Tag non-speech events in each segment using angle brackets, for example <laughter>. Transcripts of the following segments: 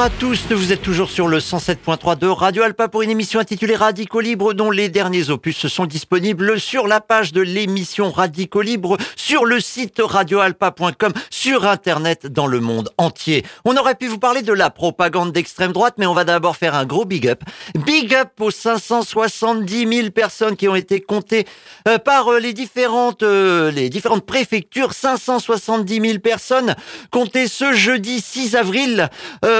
Bonjour à tous, vous êtes toujours sur le 107.3 de Radio Alpa pour une émission intitulée Radico Libre dont les derniers opus sont disponibles sur la page de l'émission Radico Libre, sur le site radioalpa.com, sur internet dans le monde entier. On aurait pu vous parler de la propagande d'extrême droite, mais on va d'abord faire un gros big up. Big up aux 570 000 personnes qui ont été comptées euh, par euh, les différentes, euh, les différentes préfectures. 570 000 personnes comptées ce jeudi 6 avril.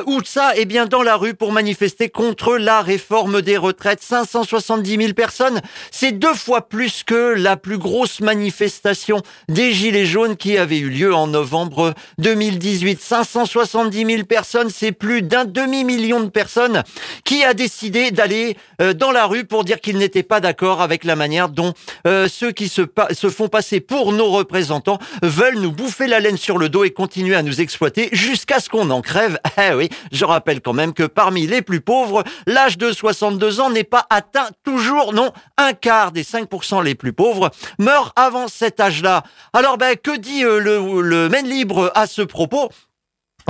Où ça Eh bien, dans la rue pour manifester contre la réforme des retraites. 570 000 personnes, c'est deux fois plus que la plus grosse manifestation des Gilets jaunes qui avait eu lieu en novembre 2018. 570 000 personnes, c'est plus d'un demi-million de personnes qui a décidé d'aller euh, dans la rue pour dire qu'ils n'étaient pas d'accord avec la manière dont euh, ceux qui se, font passer pour nos représentants veulent nous bouffer la laine sur le dos et continuer à nous exploiter jusqu'à ce qu'on en crève. <laughs> Eh oui, je rappelle quand même que parmi les plus pauvres, l'âge de 62 ans n'est pas atteint toujours, non, un quart des 5% les plus pauvres meurent avant cet âge-là. Alors ben, que dit euh, le, le Maine Libre à ce propos?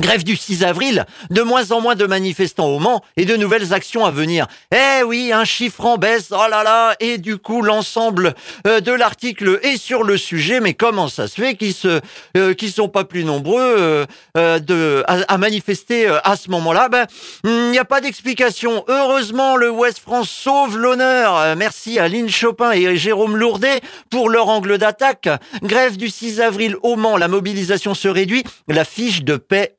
Grève du 6 avril, de moins en moins de manifestants au Mans et de nouvelles actions à venir. Eh oui, un chiffre en baisse, oh là là, et du coup l'ensemble euh, de l'article est sur le sujet, mais comment ça se fait qu'ils se, euh, qu'ils sont pas plus nombreux euh, de, à, manifester à ce moment-là? Ben, il n'y a pas d'explication. Heureusement, le West France sauve l'honneur. Merci à Lynn Chopin et Jérôme Lourdet pour leur angle d'attaque. Grève du 6 avril au Mans, la mobilisation se réduit, la fiche de paix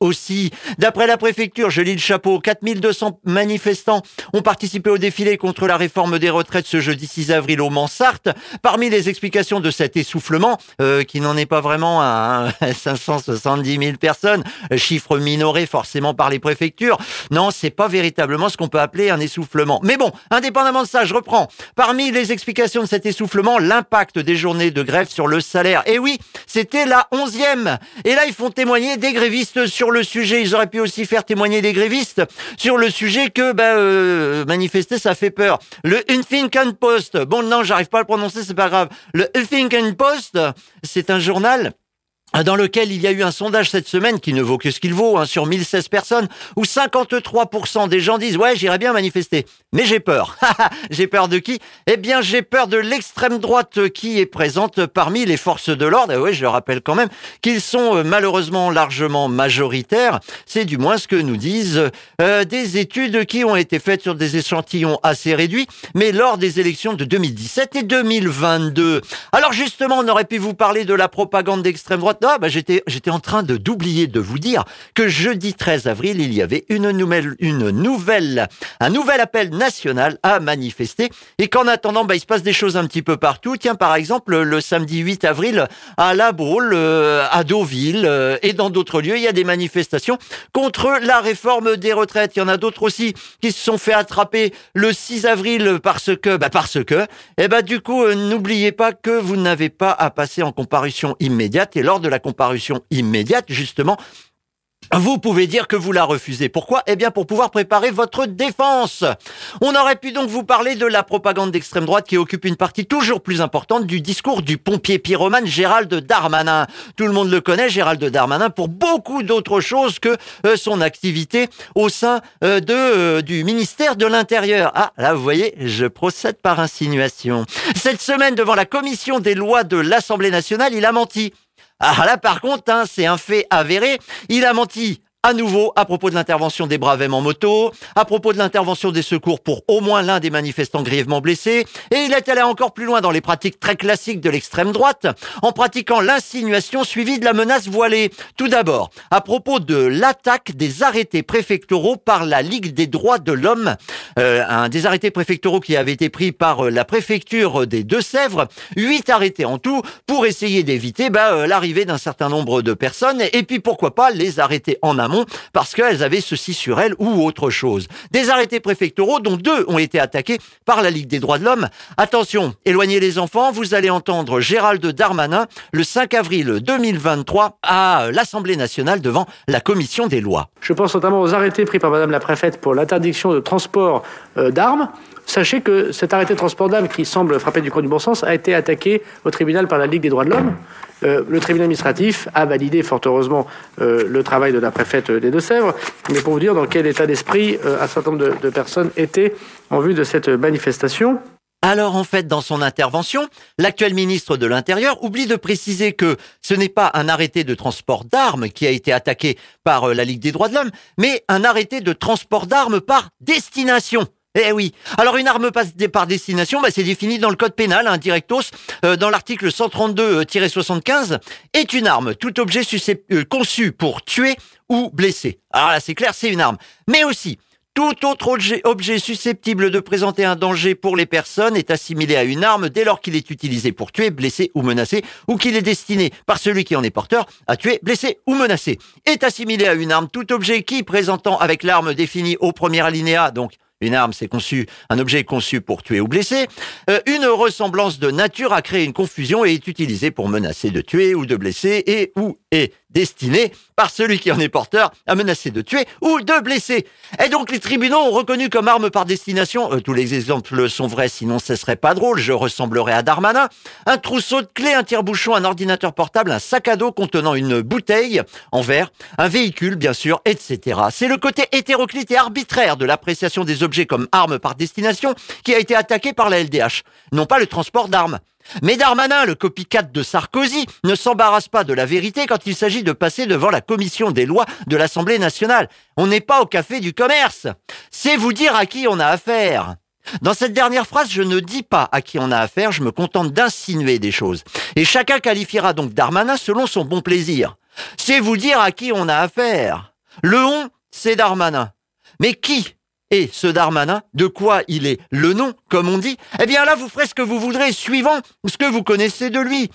D'après la préfecture, je lis le chapeau, 4200 manifestants ont participé au défilé contre la réforme des retraites ce jeudi 6 avril au Mansart. Parmi les explications de cet essoufflement, euh, qui n'en est pas vraiment à <laughs> 570 000 personnes, chiffre minoré forcément par les préfectures, non, c'est pas véritablement ce qu'on peut appeler un essoufflement. Mais bon, indépendamment de ça, je reprends. Parmi les explications de cet essoufflement, l'impact des journées de grève sur le salaire. Et oui, c'était la onzième. Et là, ils font témoigner des grévistes sur le sujet. Ils auraient pu aussi faire témoigner des grévistes sur le sujet que bah, euh, manifester, ça fait peur. Le Huffington Post, bon non, j'arrive pas à le prononcer, c'est pas grave. Le Huffington Post, c'est un journal dans lequel il y a eu un sondage cette semaine qui ne vaut que ce qu'il vaut, hein, sur 1016 personnes, où 53% des gens disent « Ouais, j'irais bien manifester, mais j'ai peur. <laughs> » J'ai peur de qui? Eh bien, j'ai peur de l'extrême droite qui est présente parmi les forces de l'ordre. Et ouais, je rappelle quand même qu'ils sont euh, malheureusement largement majoritaires. C'est du moins ce que nous disent euh, des études qui ont été faites sur des échantillons assez réduits, mais lors des élections de 2017 et 2022. Alors justement, on aurait pu vous parler de la propagande d'extrême droite ah, bah, j'étais, j'étais en train de d'oublier de vous dire que jeudi 13 avril, il y avait une nouvelle, une nouvelle, un nouvel appel national à manifester et qu'en attendant, bah, il se passe des choses un petit peu partout. Tiens, par exemple, le samedi 8 avril, à La Baule, euh, à Deauville euh, et dans d'autres lieux, il y a des manifestations contre la réforme des retraites. Il y en a d'autres aussi qui se sont fait attraper le 6 avril parce que, bah, parce que, et eh bah, du coup, euh, n'oubliez pas que vous n'avez pas à passer en comparution immédiate et lors de la comparution immédiate, justement, vous pouvez dire que vous la refusez. Pourquoi? Eh bien pour pouvoir préparer votre défense. On aurait pu donc vous parler de la propagande d'extrême droite qui occupe une partie toujours plus importante du discours du pompier pyromane Gérald Darmanin. Tout le monde le connaît, Gérald Darmanin, pour beaucoup d'autres choses que euh, son activité au sein euh, de, euh, du ministère de l'Intérieur. Ah, là vous voyez, je procède par insinuation. Cette semaine, devant la commission des lois de l'Assemblée nationale, il a menti. Ah là par contre, hein, c'est un fait avéré, il a menti à nouveau à propos de l'intervention des Bravem en moto, à propos de l'intervention des secours pour au moins l'un des manifestants grièvement blessés, et il est allé encore plus loin dans les pratiques très classiques de l'extrême droite, en pratiquant l'insinuation suivie de la menace voilée. Tout d'abord, à propos de l'attaque des arrêtés préfectoraux par la Ligue des droits de l'homme, euh, un des arrêtés préfectoraux qui avait été pris par euh, la préfecture des Deux-Sèvres, huit arrêtés en tout, pour essayer d'éviter bah, euh, l'arrivée d'un certain nombre de personnes, et puis pourquoi pas les arrêter en amont parce qu'elles avaient ceci sur elles ou autre chose. Des arrêtés préfectoraux dont deux ont été attaqués par la Ligue des droits de l'homme. Attention, éloignez les enfants, vous allez entendre Gérald Darmanin le 5 avril 2023 à l'Assemblée nationale devant la commission des lois. Je pense notamment aux arrêtés pris par Madame la préfète pour l'interdiction de transport euh, d'armes. Sachez que cet arrêté de transport d'armes qui semble frapper du coin du bon sens a été attaqué au tribunal par la Ligue des droits de l'homme Euh, le tribunal administratif a validé fort heureusement euh, le travail de la préfète des Deux-Sèvres, mais pour vous dire dans quel état d'esprit un certain nombre de personnes étaient en vue de cette manifestation. Alors en fait, dans son intervention, l'actuel ministre de l'Intérieur oublie de préciser que ce n'est pas un arrêté de transport d'armes qui a été attaqué par euh, la Ligue des droits de l'homme, mais un arrêté de transport d'armes par destination. Eh oui. Alors une arme par destination, bah, c'est défini dans le code pénal, hein, directos, euh, dans l'article 132-75, est une arme, tout objet euh, conçu pour tuer ou blesser. Alors là, c'est clair, c'est une arme. Mais aussi, tout autre objet, susceptible de présenter un danger pour les personnes est assimilé à une arme dès lors qu'il est utilisé pour tuer, blesser ou menacer, ou qu'il est destiné par celui qui en est porteur à tuer, blesser ou menacer. Est assimilé à une arme tout objet qui, présentant avec l'arme définie au premier alinéa, donc une arme, c'est conçu, un objet conçu pour tuer ou blesser. Euh, une ressemblance de nature a créé une confusion et est utilisé pour menacer de tuer ou de blesser et ou est destiné par celui qui en est porteur à menacer de tuer ou de blesser. Et donc les tribunaux ont reconnu comme arme par destination, euh, tous les exemples sont vrais sinon ce serait pas drôle, je ressemblerais à Darmanin, un trousseau de clés, un tire-bouchon, un ordinateur portable, un sac à dos contenant une bouteille en verre, un véhicule bien sûr, etc. C'est le côté hétéroclite et arbitraire de l'appréciation des objets comme armes par destination qui a été attaqué par la LDH, non pas le transport d'armes. Mais Darmanin, le copycat de Sarkozy, ne s'embarrasse pas de la vérité quand il s'agit de passer devant la commission des lois de l'Assemblée nationale. On n'est pas au café du commerce. C'est vous dire à qui on a affaire. Dans cette dernière phrase, je ne dis pas à qui on a affaire, je me contente d'insinuer des choses. Et chacun qualifiera donc Darmanin selon son bon plaisir. C'est vous dire à qui on a affaire. Le on, c'est Darmanin. Mais qui? Et ce Darmanin, de quoi il est le nom, comme on dit, eh bien là, vous ferez ce que vous voudrez, suivant ce que vous connaissez de lui.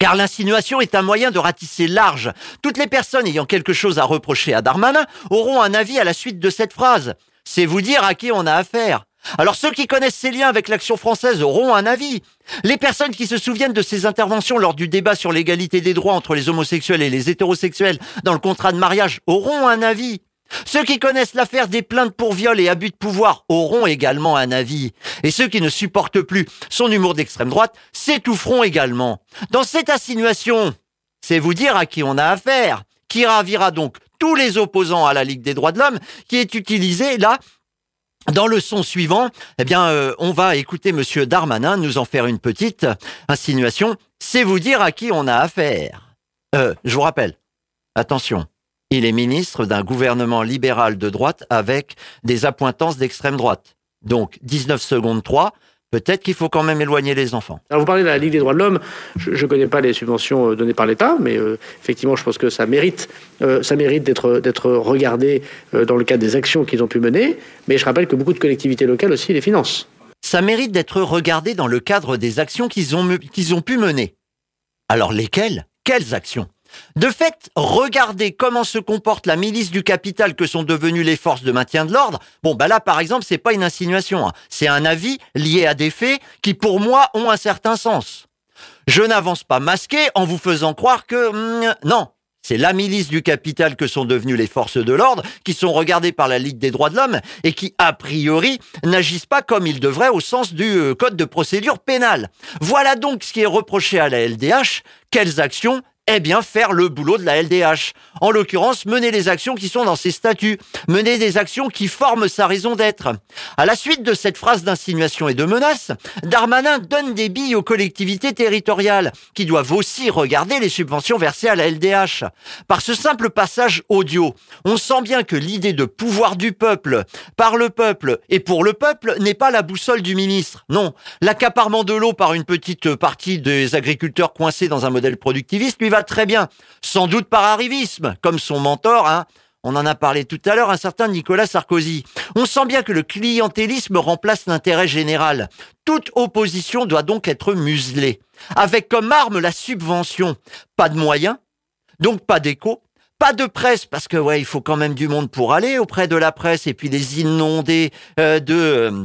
Car l'insinuation est un moyen de ratisser large. Toutes les personnes ayant quelque chose à reprocher à Darmanin auront un avis à la suite de cette phrase. C'est vous dire à qui on a affaire. Alors ceux qui connaissent ses liens avec l'action française auront un avis. Les personnes qui se souviennent de ses interventions lors du débat sur l'égalité des droits entre les homosexuels et les hétérosexuels dans le contrat de mariage auront un avis. Ceux qui connaissent l'affaire des plaintes pour viol et abus de pouvoir auront également un avis. Et ceux qui ne supportent plus son humour d'extrême droite s'étoufferont également. Dans cette insinuation, c'est vous dire à qui on a affaire, qui ravira donc tous les opposants à la Ligue des droits de l'homme, qui est utilisé là dans le son suivant, eh bien, euh, on va écouter Monsieur Darmanin nous en faire une petite insinuation. C'est vous dire à qui on a affaire. Euh, je vous rappelle, attention, il est ministre d'un gouvernement libéral de droite avec des appointances d'extrême droite. Donc 19 secondes 3, peut-être qu'il faut quand même éloigner les enfants. Alors vous parlez de la Ligue des droits de l'homme, je ne connais pas les subventions euh, données par l'État, mais euh, effectivement je pense que ça mérite, euh, ça mérite d'être, d'être regardé dans le cadre des actions qu'ils ont pu mener, mais je rappelle que beaucoup de collectivités locales aussi les financent. Ça mérite d'être regardé dans le cadre des actions qu'ils ont, qu'ils ont pu mener. Alors lesquelles? Quelles actions? De fait, regardez comment se comporte la milice du capital que sont devenues les forces de maintien de l'ordre. Bon, bah là, par exemple, c'est pas une insinuation, hein. c'est un avis lié à des faits qui, pour moi, ont un certain sens. Je n'avance pas masqué en vous faisant croire que hmm, non, c'est la milice du capital que sont devenues les forces de l'ordre, qui sont regardées par la Ligue des droits de l'homme et qui, a priori, n'agissent pas comme ils devraient au sens du euh, Code de procédure pénale. Voilà donc ce qui est reproché à la LDH. Quelles actions eh bien faire le boulot de la LDH. En l'occurrence, mener les actions qui sont dans ses statuts, mener des actions qui forment sa raison d'être. À la suite de cette phrase d'insinuation et de menace, Darmanin donne des billes aux collectivités territoriales, qui doivent aussi regarder les subventions versées à la LDH. Par ce simple passage audio, on sent bien que l'idée de pouvoir du peuple, par le peuple et pour le peuple n'est pas la boussole du ministre. Non, l'accaparement de l'eau par une petite partie des agriculteurs coincés dans un modèle productiviste lui très bien, sans doute par arrivisme, comme son mentor, hein. On en a parlé tout à l'heure, un certain Nicolas Sarkozy. On sent bien que le clientélisme remplace l'intérêt général. Toute opposition doit donc être muselée, avec comme arme la subvention. Pas de moyens, donc pas d'écho, pas de presse, parce que ouais, il faut quand même du monde pour aller auprès de la presse et puis les inonder euh, de euh,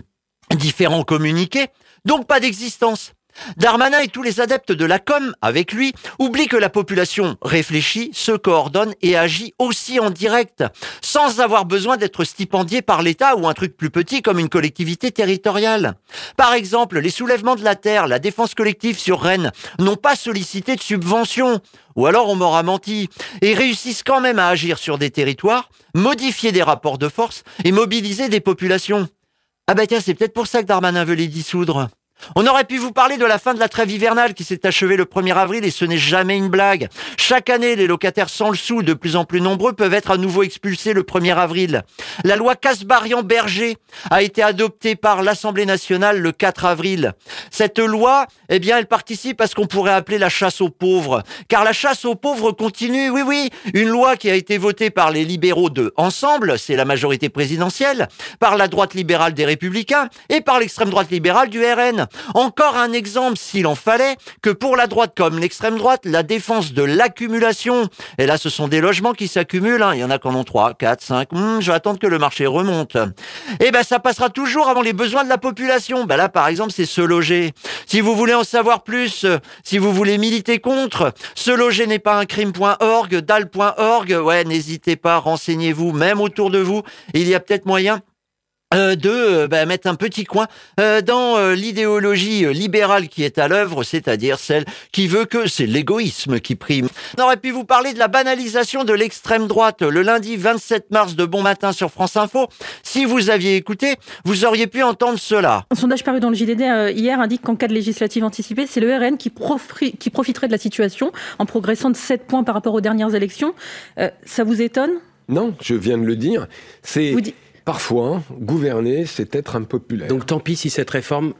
différents communiqués. Donc pas d'existence. Darmanin et tous les adeptes de la com, avec lui, oublient que la population réfléchit, se coordonne et agit aussi en direct, sans avoir besoin d'être stipendié par l'État ou un truc plus petit comme une collectivité territoriale. Par exemple, les soulèvements de la terre, la défense collective sur Rennes n'ont pas sollicité de subventions, ou alors on m'aura menti, et réussissent quand même à agir sur des territoires, modifier des rapports de force et mobiliser des populations. Ah bah tiens, c'est peut-être pour ça que Darmanin veut les dissoudre. On aurait pu vous parler de la fin de la trêve hivernale qui s'est achevée le 1er avril et ce n'est jamais une blague. Chaque année, les locataires sans le sou, de plus en plus nombreux, peuvent être à nouveau expulsés le 1er avril. La loi Casbarian-Berger a été adoptée par l'Assemblée nationale le 4 avril. Cette loi, eh bien, elle participe à ce qu'on pourrait appeler la chasse aux pauvres. Car la chasse aux pauvres continue, oui, oui, une loi qui a été votée par les libéraux de Ensemble, c'est la majorité présidentielle, par la droite libérale des Républicains et par l'extrême droite libérale du RN. Encore un exemple, s'il en fallait, que pour la droite comme l'extrême droite, la défense de l'accumulation, et là ce sont des logements qui s'accumulent, hein. il y en a qu'en ont 3, 4, 5, je vais attendre que le marché remonte. Eh ben ça passera toujours avant les besoins de la population. Ben là par exemple c'est se loger. Si vous voulez en savoir plus, si vous voulez militer contre, se loger n'est pas un crime.org, dal.org, ouais n'hésitez pas, renseignez-vous, même autour de vous, il y a peut-être moyen euh, de euh, bah, mettre un petit coin euh, dans l'idéologie libérale qui est à l'œuvre, c'est-à-dire celle qui veut que c'est l'égoïsme qui prime. On aurait pu vous parler de la banalisation de l'extrême droite le lundi 27 mars de Bon Matin sur France Info. Si vous aviez écouté, vous auriez pu entendre cela. Un sondage paru dans le JDD hier indique qu'en cas de législative anticipée, c'est le RN qui, qui, profiterait de la situation en progressant de 7 points par rapport aux dernières élections. ça vous étonne? Non, je viens de le dire. C'est... Parfois, gouverner, c'est être impopulaire. Donc tant pis si cette réforme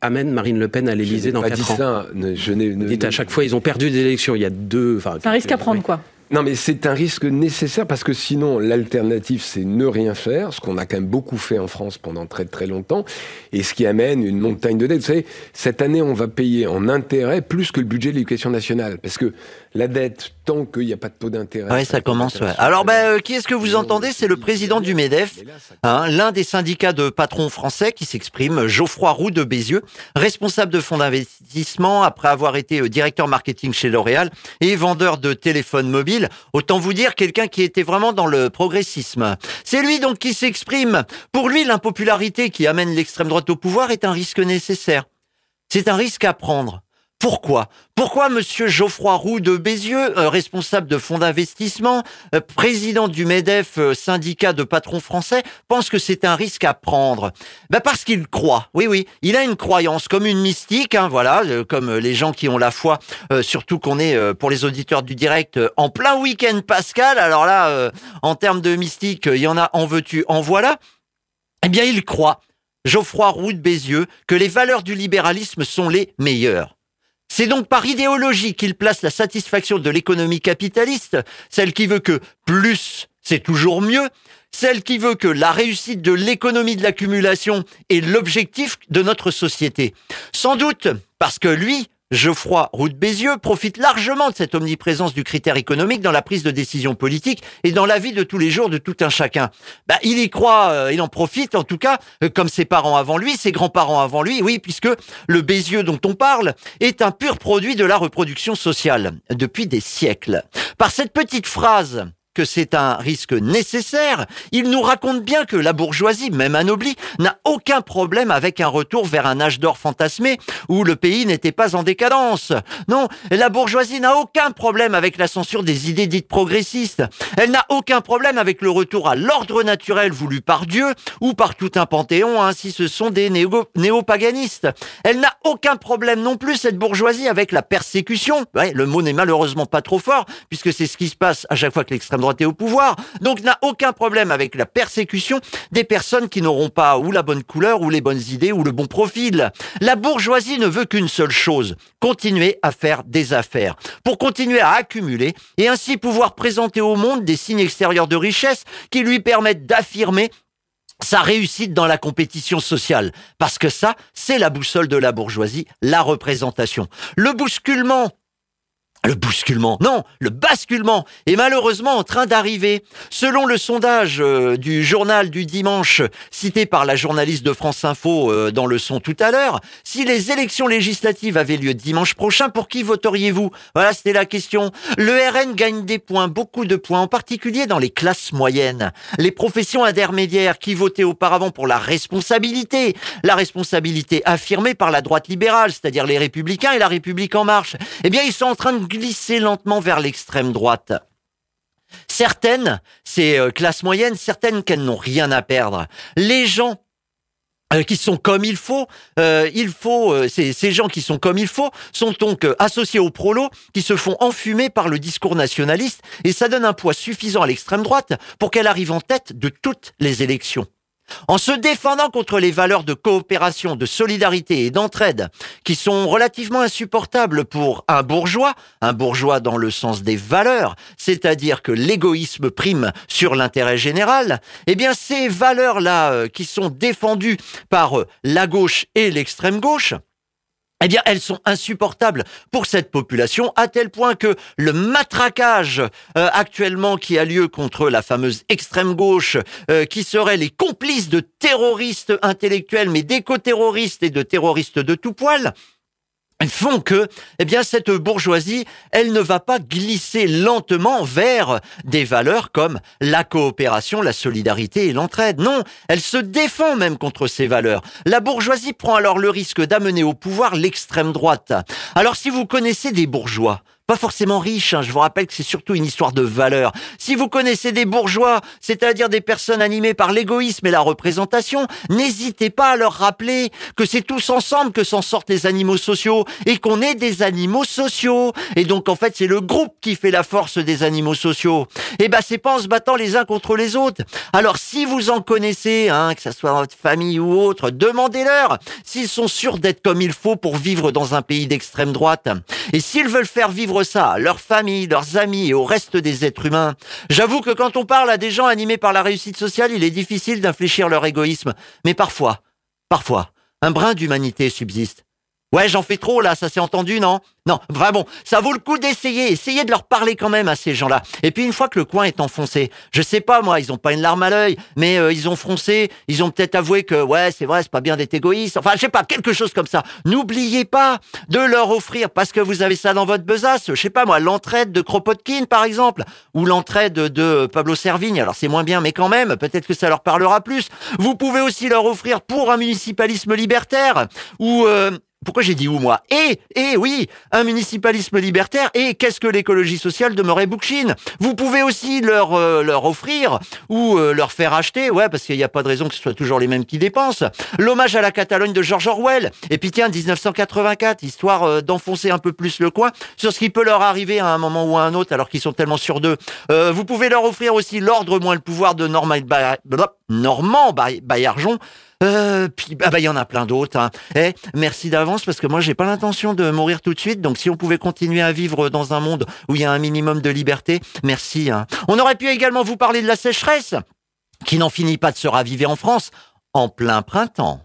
amène Marine Le Pen à l'Élysée dans 4 ans. Ça, je n'ai, Dites à chaque fois, ils ont perdu des élections. Il y a deux. C'est un risque à prendre, quoi. Non, mais c'est un risque nécessaire parce que sinon, l'alternative, c'est ne rien faire, ce qu'on a quand même beaucoup fait en France pendant très très longtemps, et ce qui amène une montagne de dettes. Vous savez, cette année, on va payer en intérêt plus que le budget de l'éducation nationale, parce que la dette, tant qu'il n'y a pas de taux d'intérêt. Oui, ça commence. Ouais. Alors, ben, qui est-ce que vous entendez C'est le président du Medef, hein, l'un des syndicats de patrons français qui s'exprime, Geoffroy Roux de Bézieux, responsable de fonds d'investissement après avoir été euh, directeur marketing chez L'Oréal et vendeur de téléphones mobiles. Autant vous dire quelqu'un qui était vraiment dans le progressisme. C'est lui donc qui s'exprime. Pour lui, l'impopularité qui amène l'extrême droite au pouvoir est un risque nécessaire. C'est un risque à prendre. Pourquoi Pourquoi Monsieur Geoffroy Roux de Bézieux, euh, responsable de fonds d'investissement, euh, président du MEDEF, euh, syndicat de patrons français, pense que c'est un risque à prendre ben Parce qu'il croit, oui oui, il a une croyance comme une mystique, hein, voilà, comme les gens qui ont la foi, surtout qu'on est, pour les auditeurs du direct, en plein week-end pascal, alors là, en termes de mystique, il y en a en veux-tu, en voilà, eh bien il croit, Geoffroy Roux de Bézieux, que les valeurs du libéralisme sont les meilleures. C'est donc par idéologie qu'il place la satisfaction de l'économie capitaliste, celle qui veut que plus, c'est toujours mieux, celle qui veut que la réussite de l'économie de l'accumulation est l'objectif de notre société. Sans doute parce que lui, Geoffroy Roux Bézieux profite largement de cette omniprésence du critère économique dans la prise de décision politique et dans la vie de tous les jours de tout un chacun. Bah, il y croit, euh, il en profite en tout cas, euh, comme ses parents avant lui, ses grands-parents avant lui, oui, puisque le Bézieux dont on parle est un pur produit de la reproduction sociale depuis des siècles. Par cette petite phrase, que c'est un risque nécessaire, il nous raconte bien que la bourgeoisie, même anoblie, n'a aucun problème avec un retour vers un âge d'or fantasmé où le pays n'était pas en décadence. Non, la bourgeoisie n'a aucun problème avec la censure des idées dites progressistes. Elle n'a aucun problème avec le retour à l'ordre naturel voulu par Dieu ou par tout un panthéon, hein, si ce sont des néo-paganistes. Elle n'a aucun problème non plus, cette bourgeoisie, avec la persécution. Ouais, le mot n'est malheureusement pas trop fort, puisque c'est ce qui se passe à chaque fois que l'extrême droite au pouvoir, donc n'a aucun problème avec la persécution des personnes qui n'auront pas ou la bonne couleur, ou les bonnes idées, ou le bon profil. La bourgeoisie ne veut qu'une seule chose, continuer à faire des affaires, pour continuer à accumuler, et ainsi pouvoir présenter au monde des signes extérieurs de richesse qui lui permettent d'affirmer sa réussite dans la compétition sociale. Parce que ça, c'est la boussole de la bourgeoisie, la représentation. Le bousculement le bousculement, non, le basculement est malheureusement en train d'arriver. Selon le sondage euh, du journal du dimanche cité par la journaliste de France Info euh, dans le son tout à l'heure, si les élections législatives avaient lieu dimanche prochain, pour qui voteriez-vous? Voilà, c'était la question. Le RN gagne des points, beaucoup de points, en particulier dans les classes moyennes. Les professions intermédiaires qui votaient auparavant pour la responsabilité, la responsabilité affirmée par la droite libérale, c'est-à-dire les républicains et la République en marche, eh bien ils sont en train de glisser lentement vers l'extrême droite. Certaines, ces euh, classes moyennes, certaines qu'elles n'ont rien à perdre. Les gens euh, qui sont comme il faut, euh, il faut ces, ces, gens qui sont comme il faut sont donc associés aux prolos qui se font enfumer par le discours nationaliste et ça donne un poids suffisant à l'extrême droite pour qu'elle arrive en tête de toutes les élections. En se défendant contre les valeurs de coopération, de solidarité et d'entraide qui sont relativement insupportables pour un bourgeois, un bourgeois dans le sens des valeurs, c'est-à-dire que l'égoïsme prime sur l'intérêt général, eh bien ces valeurs-là euh, qui sont défendues par euh, la gauche et l'extrême gauche, eh bien, elles sont insupportables pour cette population, à tel point que le matraquage euh, actuellement qui a lieu contre la fameuse extrême gauche, euh, qui seraient les complices de terroristes intellectuels, mais d'éco-terroristes et de terroristes de tout poil, font que, eh bien, cette bourgeoisie, elle ne va pas glisser lentement vers des valeurs comme la coopération, la solidarité et l'entraide. Non, elle se défend même contre ces valeurs. La bourgeoisie prend alors le risque d'amener au pouvoir l'extrême droite. Alors, si vous connaissez des bourgeois, pas forcément riches. Hein. Je vous rappelle que c'est surtout une histoire de valeur. Si vous connaissez des bourgeois, c'est-à-dire des personnes animées par l'égoïsme et la représentation, n'hésitez pas à leur rappeler que c'est tous ensemble que s'en sortent les animaux sociaux et qu'on est des animaux sociaux. Et donc en fait, c'est le groupe qui fait la force des animaux sociaux. Et eh ben c'est pas en se battant les uns contre les autres. Alors si vous en connaissez, hein, que ce soit votre famille ou autre, demandez-leur s'ils sont sûrs d'être comme il faut pour vivre dans un pays d'extrême droite. Et s'ils veulent faire vivre ça à leur famille, leurs amis et au reste des êtres humains. J'avoue que quand on parle à des gens animés par la réussite sociale, il est difficile d'infléchir leur égoïsme. Mais parfois, parfois, un brin d'humanité subsiste. Ouais, j'en fais trop là, ça s'est entendu, non? Non, vraiment, ça vaut le coup d'essayer, essayez de leur parler quand même à ces gens-là. Et puis une fois que le coin est enfoncé, je sais pas moi, ils ont pas une larme à l'œil, mais euh, ils ont froncé, ils ont peut-être avoué que ouais, c'est vrai, c'est pas bien d'être égoïste. Enfin, je sais pas, quelque chose comme ça. N'oubliez pas de leur offrir parce que vous avez ça dans votre besace, je sais pas moi, l'entraide de Kropotkin par exemple ou l'entraide de Pablo Servigne. Alors c'est moins bien mais quand même, peut-être que ça leur parlera plus. Vous pouvez aussi leur offrir pour un municipalisme libertaire ou euh, pourquoi j'ai dit où moi? Et, et oui, un municipalisme libertaire. Et qu'est-ce que l'écologie sociale de Murray Bookchin Vous pouvez aussi leur euh, leur offrir ou euh, leur faire acheter, ouais, parce qu'il n'y a pas de raison que ce soit toujours les mêmes qui dépensent. L'hommage à la Catalogne de George Orwell. Et puis tiens, 1984, histoire euh, d'enfoncer un peu plus le coin sur ce qui peut leur arriver à un moment ou à un autre, alors qu'ils sont tellement sûrs d'eux. vous pouvez leur offrir aussi l'ordre moins le pouvoir de Norman Normand Baillargeon. Euh, puis ah bah il y en a plein d'autres. Hein. Eh, merci d'avance parce que moi j'ai pas l'intention de mourir tout de suite. Donc si on pouvait continuer à vivre dans un monde où il y a un minimum de liberté, merci. Hein. On aurait pu également vous parler de la sécheresse qui n'en finit pas de se raviver en France en plein printemps.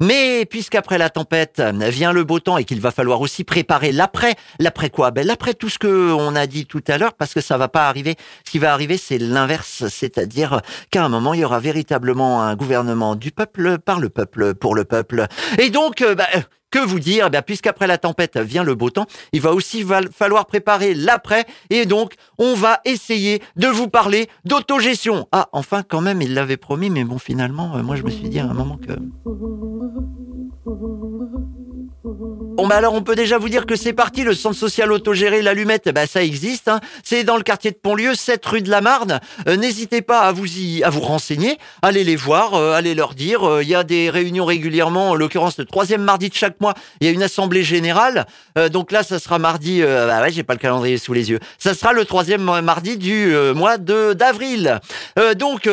Mais puisqu'après la tempête vient le beau temps et qu'il va falloir aussi préparer l'après, l'après quoi? Ben l'après tout ce que on a dit tout à l'heure, parce que ça va pas arriver. Ce qui va arriver, c'est l'inverse, c'est-à-dire qu'à un moment il y aura véritablement un gouvernement du peuple, par le peuple, pour le peuple. Et donc, ben, que vous dire? Eh Puisqu'après la tempête vient le beau temps, il va aussi falloir préparer l'après. Et donc, on va essayer de vous parler d'autogestion. Ah, enfin, quand même, il l'avait promis, mais bon, finalement, euh, moi, je me suis dit à un moment que... Bon bah alors on peut déjà vous dire que c'est parti, le centre social autogéré L'Allumette, bah ça existe. Hein. C'est dans le quartier de Pontlieu, 7 rue de la Marne. Euh, n'hésitez pas à vous y, à vous renseigner, allez les voir, euh, allez leur dire. Euh, il y a des réunions régulièrement, en l'occurrence le troisième mardi de chaque mois, il y a une assemblée générale. donc là, ça sera mardi. bah ouais, j'ai pas le calendrier sous les yeux. Ça sera le troisième mardi du mois de d'avril. donc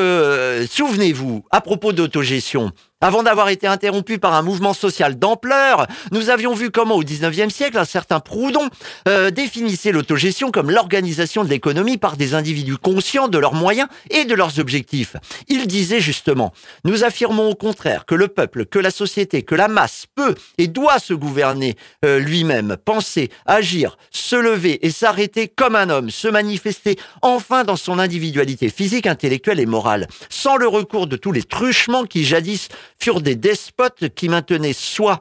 souvenez-vous, à propos d'autogestion. Avant d'avoir été interrompu par un mouvement social d'ampleur, nous avions vu comment au 19e siècle un certain Proudhon euh, définissait l'autogestion comme l'organisation de l'économie par des individus conscients de leurs moyens et de leurs objectifs. Il disait justement, nous affirmons au contraire que le peuple, que la société, que la masse peut et doit se gouverner euh, lui-même, penser, agir, se lever et s'arrêter comme un homme, se manifester enfin dans son individualité physique, intellectuelle et morale, sans le recours de tous les truchements qui jadis furent des despotes qui maintenaient soit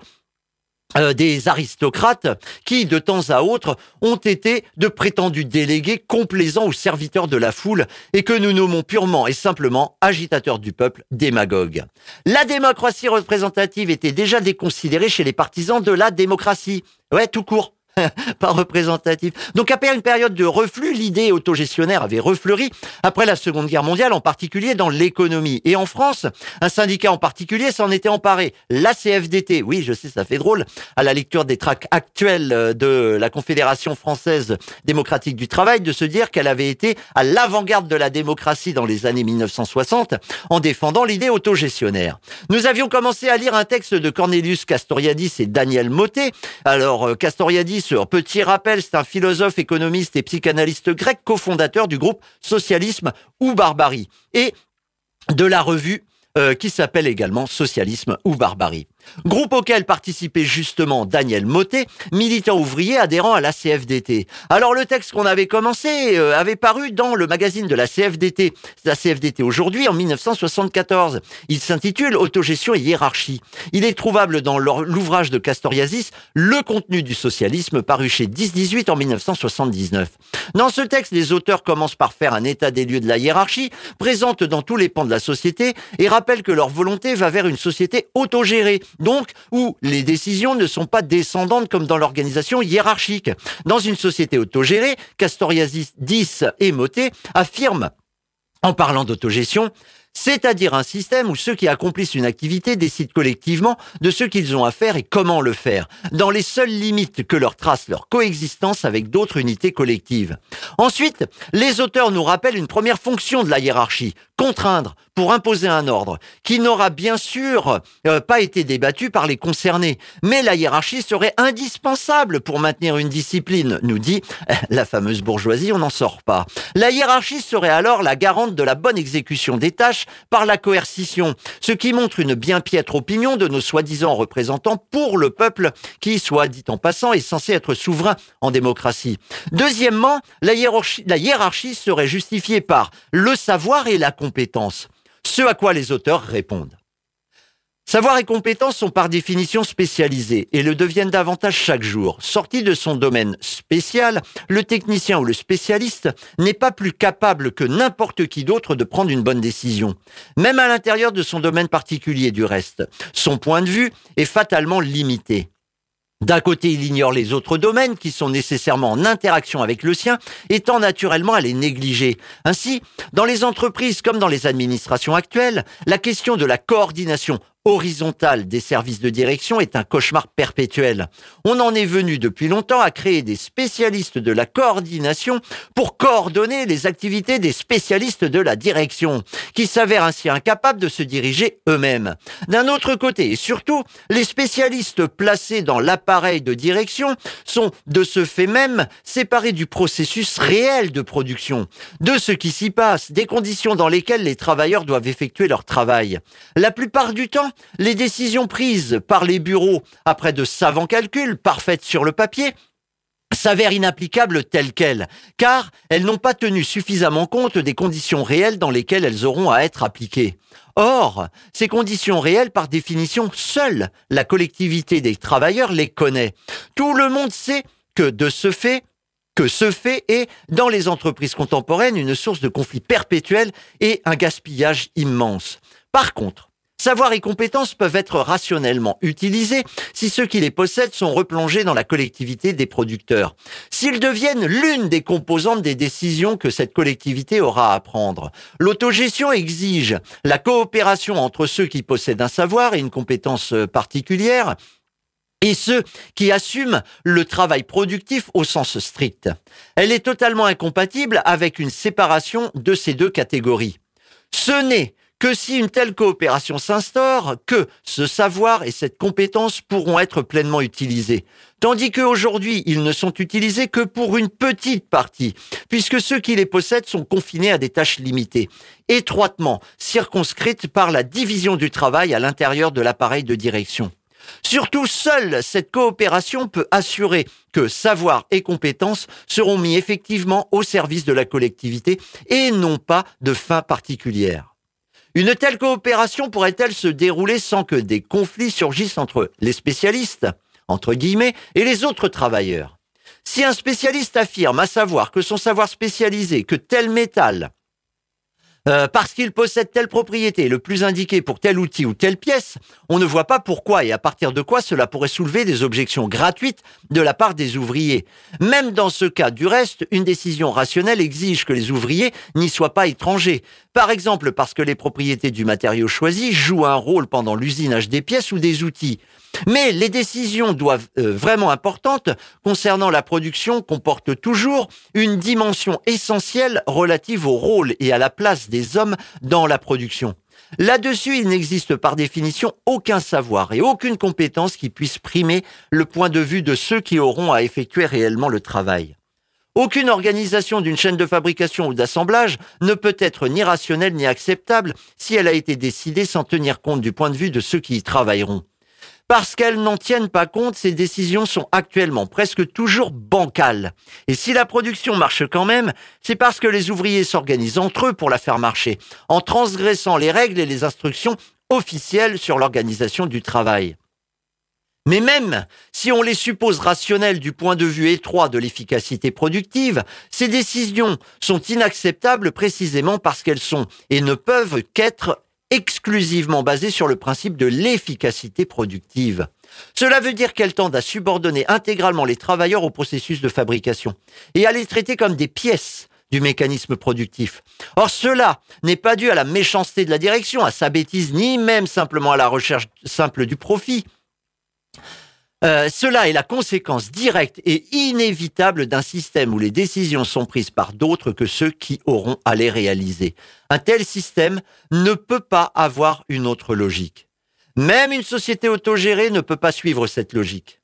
euh, des aristocrates qui, de temps à autre, ont été de prétendus délégués complaisants aux serviteurs de la foule et que nous nommons purement et simplement agitateurs du peuple, démagogues. La démocratie représentative était déjà déconsidérée chez les partisans de la démocratie. Ouais, tout court. <laughs> pas représentatif. Donc après une période de reflux, l'idée autogestionnaire avait refleuri après la Seconde Guerre mondiale, en particulier dans l'économie. Et en France, un syndicat en particulier s'en était emparé. La CFDT, oui, je sais, ça fait drôle, à la lecture des tracts actuels euh, de la Confédération française démocratique du travail, de se dire qu'elle avait été à l'avant-garde de la démocratie dans les années 1960 en défendant l'idée autogestionnaire. Nous avions commencé à lire un texte de Cornelius Castoriadis et Daniel Motet. Alors, euh, Petit rappel, c'est un philosophe, économiste et psychanalyste grec, cofondateur du groupe Socialisme ou Barbarie et de la revue euh, qui s'appelle également Socialisme ou Barbarie. Groupe auquel participait justement Daniel Motet, militant ouvrier adhérent à la CFDT. Alors le texte qu'on avait commencé euh, avait paru dans le magazine de la CFDT, la CFDT aujourd'hui en 1974. Il s'intitule Autogestion et hiérarchie. Il est trouvable dans l'ouvrage de Castoriasis Le contenu du socialisme paru chez 10-18 en 1979. Dans ce texte, les auteurs commencent par faire un état des lieux de la hiérarchie, présente dans tous les pans de la société et rappellent que leur volonté va vers une société autogérée donc où les décisions ne sont pas descendantes comme dans l'organisation hiérarchique. Dans une société autogérée, Castoriasis 10 et Motet affirment en parlant d'autogestion, c'est-à-dire un système où ceux qui accomplissent une activité décident collectivement de ce qu'ils ont à faire et comment le faire, dans les seules limites que leur trace leur coexistence avec d'autres unités collectives. Ensuite, les auteurs nous rappellent une première fonction de la hiérarchie, contraindre pour imposer un ordre, qui n'aura bien sûr euh, pas été débattu par les concernés. Mais la hiérarchie serait indispensable pour maintenir une discipline, nous dit <laughs> la fameuse bourgeoisie, on n'en sort pas. La hiérarchie serait alors la garante de la bonne exécution des tâches par la coercition, ce qui montre une bien piètre opinion de nos soi-disant représentants pour le peuple qui, soit dit en passant, est censé être souverain en démocratie. Deuxièmement, hiérarchie, la hiérarchie serait justifiée par le savoir et la compétence. Ce à quoi les auteurs répondent. Savoir et compétences sont par définition spécialisés et le deviennent davantage chaque jour. Sorti de son domaine spécial, le technicien ou le spécialiste n'est pas plus capable que n'importe qui d'autre de prendre une bonne décision. Même à l'intérieur de son domaine particulier du reste. Son point de vue est fatalement limité. D'un côté, il ignore les autres domaines qui sont nécessairement en interaction avec le sien, étant naturellement à les négliger. Ainsi, dans les entreprises comme dans les administrations actuelles, la question de la coordination horizontale des services de direction est un cauchemar perpétuel. On en est venu depuis longtemps à créer des spécialistes de la coordination pour coordonner les activités des spécialistes de la direction, qui s'avèrent ainsi incapables de se diriger eux-mêmes. D'un autre côté, et surtout, les spécialistes placés dans l'appareil de direction sont de ce fait même séparés du processus réel de production, de ce qui s'y passe, des conditions dans lesquelles les travailleurs doivent effectuer leur travail. La plupart du temps, les décisions prises par les bureaux après de savants calculs parfaites sur le papier s'avèrent inapplicables telles quelles, car elles n'ont pas tenu suffisamment compte des conditions réelles dans lesquelles elles auront à être appliquées. Or, ces conditions réelles, par définition, seule la collectivité des travailleurs les connaît. Tout le monde sait que de ce fait, que ce fait est, dans les entreprises contemporaines, une source de conflits perpétuels et un gaspillage immense. Par contre, Savoir et compétences peuvent être rationnellement utilisés si ceux qui les possèdent sont replongés dans la collectivité des producteurs. S'ils deviennent l'une des composantes des décisions que cette collectivité aura à prendre. L'autogestion exige la coopération entre ceux qui possèdent un savoir et une compétence particulière et ceux qui assument le travail productif au sens strict. Elle est totalement incompatible avec une séparation de ces deux catégories. Ce n'est que si une telle coopération s'instaure, que ce savoir et cette compétence pourront être pleinement utilisés. Tandis qu'aujourd'hui, ils ne sont utilisés que pour une petite partie, puisque ceux qui les possèdent sont confinés à des tâches limitées, étroitement circonscrites par la division du travail à l'intérieur de l'appareil de direction. Surtout, seule cette coopération peut assurer que savoir et compétences seront mis effectivement au service de la collectivité et non pas de fins particulières. Une telle coopération pourrait-elle se dérouler sans que des conflits surgissent entre les spécialistes, entre guillemets, et les autres travailleurs? Si un spécialiste affirme à savoir que son savoir spécialisé, que tel métal euh, parce qu'il possède telle propriété, le plus indiqué pour tel outil ou telle pièce, on ne voit pas pourquoi et à partir de quoi cela pourrait soulever des objections gratuites de la part des ouvriers. Même dans ce cas, du reste, une décision rationnelle exige que les ouvriers n'y soient pas étrangers. Par exemple, parce que les propriétés du matériau choisi jouent un rôle pendant l'usinage des pièces ou des outils. Mais les décisions doivent euh, vraiment importantes concernant la production comportent toujours une dimension essentielle relative au rôle et à la place des hommes dans la production. Là-dessus, il n'existe par définition aucun savoir et aucune compétence qui puisse primer le point de vue de ceux qui auront à effectuer réellement le travail. Aucune organisation d'une chaîne de fabrication ou d'assemblage ne peut être ni rationnelle ni acceptable si elle a été décidée sans tenir compte du point de vue de ceux qui y travailleront. Parce qu'elles n'en tiennent pas compte, ces décisions sont actuellement presque toujours bancales. Et si la production marche quand même, c'est parce que les ouvriers s'organisent entre eux pour la faire marcher, en transgressant les règles et les instructions officielles sur l'organisation du travail. Mais même si on les suppose rationnelles du point de vue étroit de l'efficacité productive, ces décisions sont inacceptables précisément parce qu'elles sont et ne peuvent qu'être exclusivement basée sur le principe de l'efficacité productive. Cela veut dire qu'elle tend à subordonner intégralement les travailleurs au processus de fabrication et à les traiter comme des pièces du mécanisme productif. Or, cela n'est pas dû à la méchanceté de la direction, à sa bêtise, ni même simplement à la recherche simple du profit. Euh, cela est la conséquence directe et inévitable d'un système où les décisions sont prises par d'autres que ceux qui auront à les réaliser. Un tel système ne peut pas avoir une autre logique. Même une société autogérée ne peut pas suivre cette logique.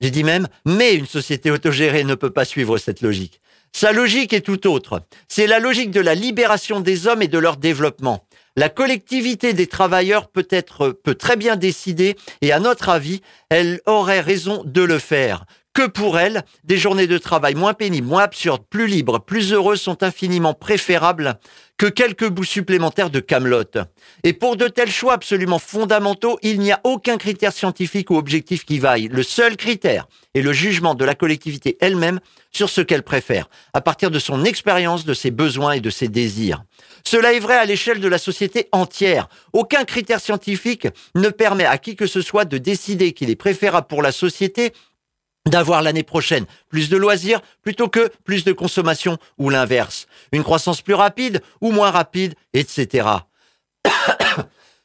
J'ai dit même, mais une société autogérée ne peut pas suivre cette logique. Sa logique est tout autre. C'est la logique de la libération des hommes et de leur développement. La collectivité des travailleurs peut être, peut très bien décider, et à notre avis, elle aurait raison de le faire. Que pour elle, des journées de travail moins pénibles, moins absurdes, plus libres, plus heureuses sont infiniment préférables que quelques bouts supplémentaires de camelote. Et pour de tels choix absolument fondamentaux, il n'y a aucun critère scientifique ou objectif qui vaille. Le seul critère est le jugement de la collectivité elle-même sur ce qu'elle préfère, à partir de son expérience, de ses besoins et de ses désirs. Cela est vrai à l'échelle de la société entière. Aucun critère scientifique ne permet à qui que ce soit de décider qu'il est préférable pour la société d'avoir l'année prochaine plus de loisirs plutôt que plus de consommation ou l'inverse, une croissance plus rapide ou moins rapide, etc. <coughs>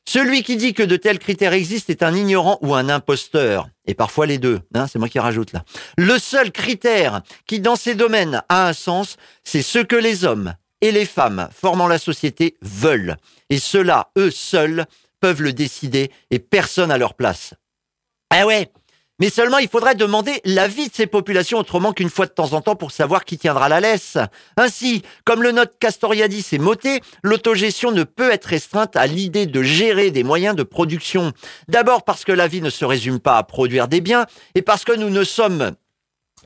Celui qui dit que de tels critères existent est un ignorant ou un imposteur, et parfois les deux, hein, c'est moi qui rajoute là. Le seul critère qui dans ces domaines a un sens, c'est ce que les hommes et les femmes formant la société veulent, et ceux-là, eux seuls, peuvent le décider et personne à leur place. Ah ouais, mais seulement, il faudrait demander l'avis de ces populations autrement qu'une fois de temps en temps pour savoir qui tiendra la laisse. Ainsi, comme le note Castoriadis et Moté, l'autogestion ne peut être restreinte à l'idée de gérer des moyens de production. D'abord parce que la vie ne se résume pas à produire des biens, et parce que nous ne sommes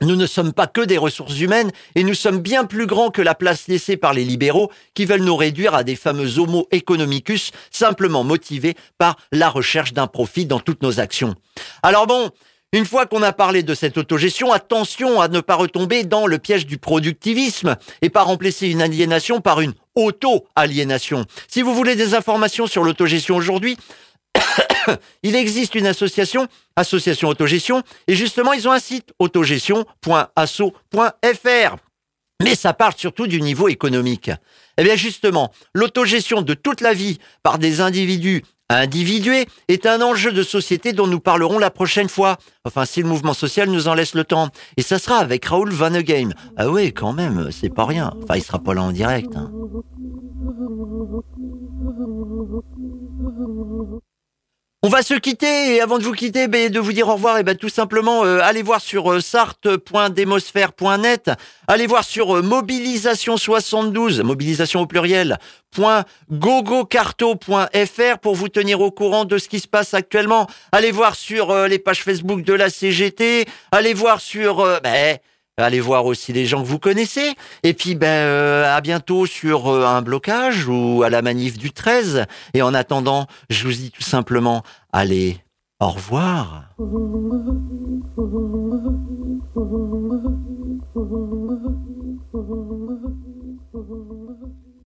nous ne sommes pas que des ressources humaines et nous sommes bien plus grands que la place laissée par les libéraux qui veulent nous réduire à des fameux homo economicus simplement motivés par la recherche d'un profit dans toutes nos actions. Alors bon, une fois qu'on a parlé de cette autogestion, attention à ne pas retomber dans le piège du productivisme et pas remplacer une aliénation par une auto-aliénation. Si vous voulez des informations sur l'autogestion aujourd'hui, <coughs> il existe une association, Association Autogestion, et justement, ils ont un site, autogestion.asso.fr. Mais ça parle surtout du niveau économique. Eh bien justement, l'autogestion de toute la vie par des individus individué est un enjeu de société dont nous parlerons la prochaine fois. Enfin, si le mouvement social nous en laisse le temps. Et ça sera avec Raoul Vanegame. Ah oui, quand même, c'est pas rien. Enfin, il sera pas là en direct. Hein. On va se quitter et avant de vous quitter, ben, de vous dire au revoir, et ben, tout simplement, euh, allez voir sur euh, allez voir sur euh, mobilisation72, mobilisation au pluriel, .gogocarto.fr pour vous tenir au courant de ce qui se passe actuellement. Allez voir sur les pages Facebook de la CGT, allez voir sur... Ben, Allez voir aussi les gens que vous connaissez. Et puis, ben, euh, à bientôt sur euh, un blocage ou à la manif du 13. Et en attendant, je vous dis tout simplement, allez, au revoir.